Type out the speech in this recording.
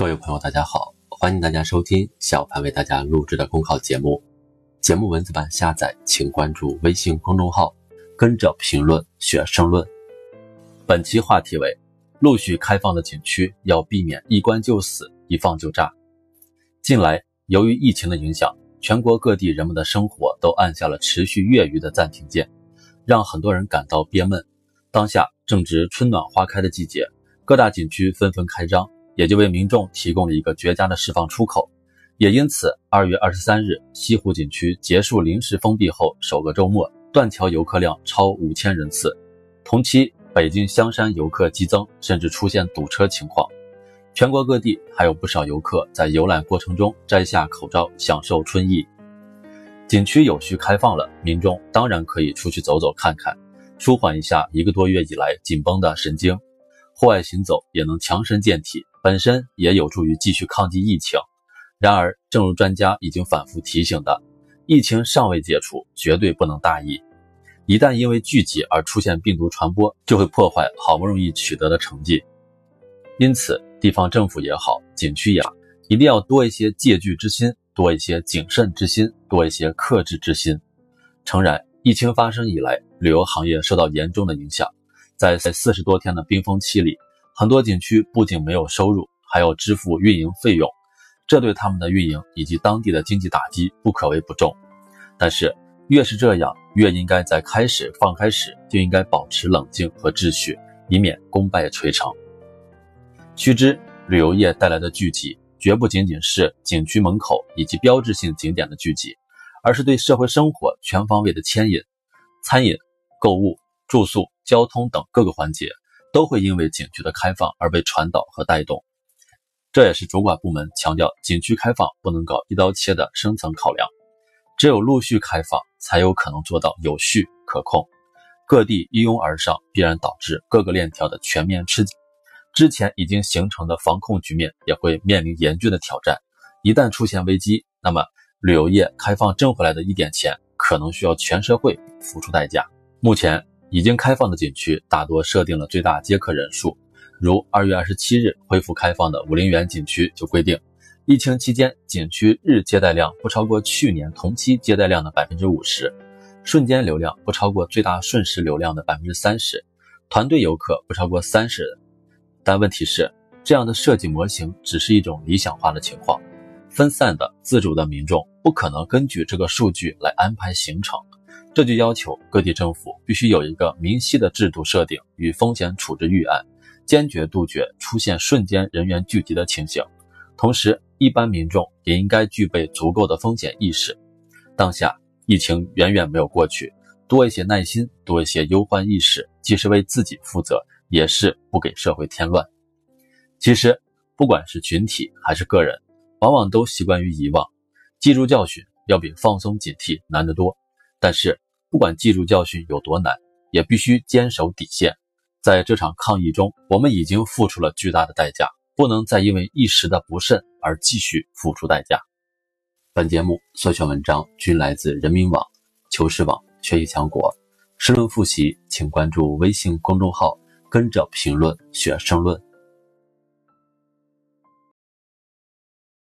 各位朋友，大家好，欢迎大家收听小潘为大家录制的公考节目。节目文字版下载，请关注微信公众号，跟着评论学申论。本期话题为：陆续开放的景区要避免一关就死，一放就炸。近来，由于疫情的影响，全国各地人们的生活都按下了持续月余的暂停键，让很多人感到憋闷。当下正值春暖花开的季节，各大景区纷纷开张。也就为民众提供了一个绝佳的释放出口，也因此，二月二十三日，西湖景区结束临时封闭后首个周末，断桥游客量超五千人次。同期，北京香山游客激增，甚至出现堵车情况。全国各地还有不少游客在游览过程中摘下口罩，享受春意。景区有序开放了，民众当然可以出去走走看看，舒缓一下一个多月以来紧绷的神经。户外行走也能强身健体。本身也有助于继续抗击疫情。然而，正如专家已经反复提醒的，疫情尚未解除，绝对不能大意。一旦因为聚集而出现病毒传播，就会破坏好不容易取得的成绩。因此，地方政府也好，景区也好，一定要多一些戒惧之心，多一些谨慎之心，多一些克制之心。诚然，疫情发生以来，旅游行业受到严重的影响，在在四十多天的冰封期里。很多景区不仅没有收入，还要支付运营费用，这对他们的运营以及当地的经济打击不可谓不重。但是，越是这样，越应该在开始放开时就应该保持冷静和秩序，以免功败垂成。须知，旅游业带来的聚集，绝不仅仅是景区门口以及标志性景点的聚集，而是对社会生活全方位的牵引，餐饮、购物、住宿、交通等各个环节。都会因为景区的开放而被传导和带动，这也是主管部门强调景区开放不能搞一刀切的深层考量。只有陆续开放，才有可能做到有序可控。各地一拥而上，必然导致各个链条的全面吃紧，之前已经形成的防控局面也会面临严峻的挑战。一旦出现危机，那么旅游业开放挣回来的一点钱，可能需要全社会付出代价。目前。已经开放的景区大多设定了最大接客人数，如二月二十七日恢复开放的武陵源景区就规定，疫情期间景区日接待量不超过去年同期接待量的百分之五十，瞬间流量不超过最大瞬时流量的百分之三十，团队游客不超过三十人。但问题是，这样的设计模型只是一种理想化的情况，分散的自主的民众不可能根据这个数据来安排行程。这就要求各地政府必须有一个明晰的制度设定与风险处置预案，坚决杜绝出现瞬间人员聚集的情形。同时，一般民众也应该具备足够的风险意识。当下疫情远远没有过去，多一些耐心，多一些忧患意识，既是为自己负责，也是不给社会添乱。其实，不管是群体还是个人，往往都习惯于遗忘，记住教训要比放松警惕难得多。但是，不管记住教训有多难，也必须坚守底线。在这场抗疫中，我们已经付出了巨大的代价，不能再因为一时的不慎而继续付出代价。本节目所选文章均来自人民网、求是网、学习强国。申论复习，请关注微信公众号，跟着评论学申论。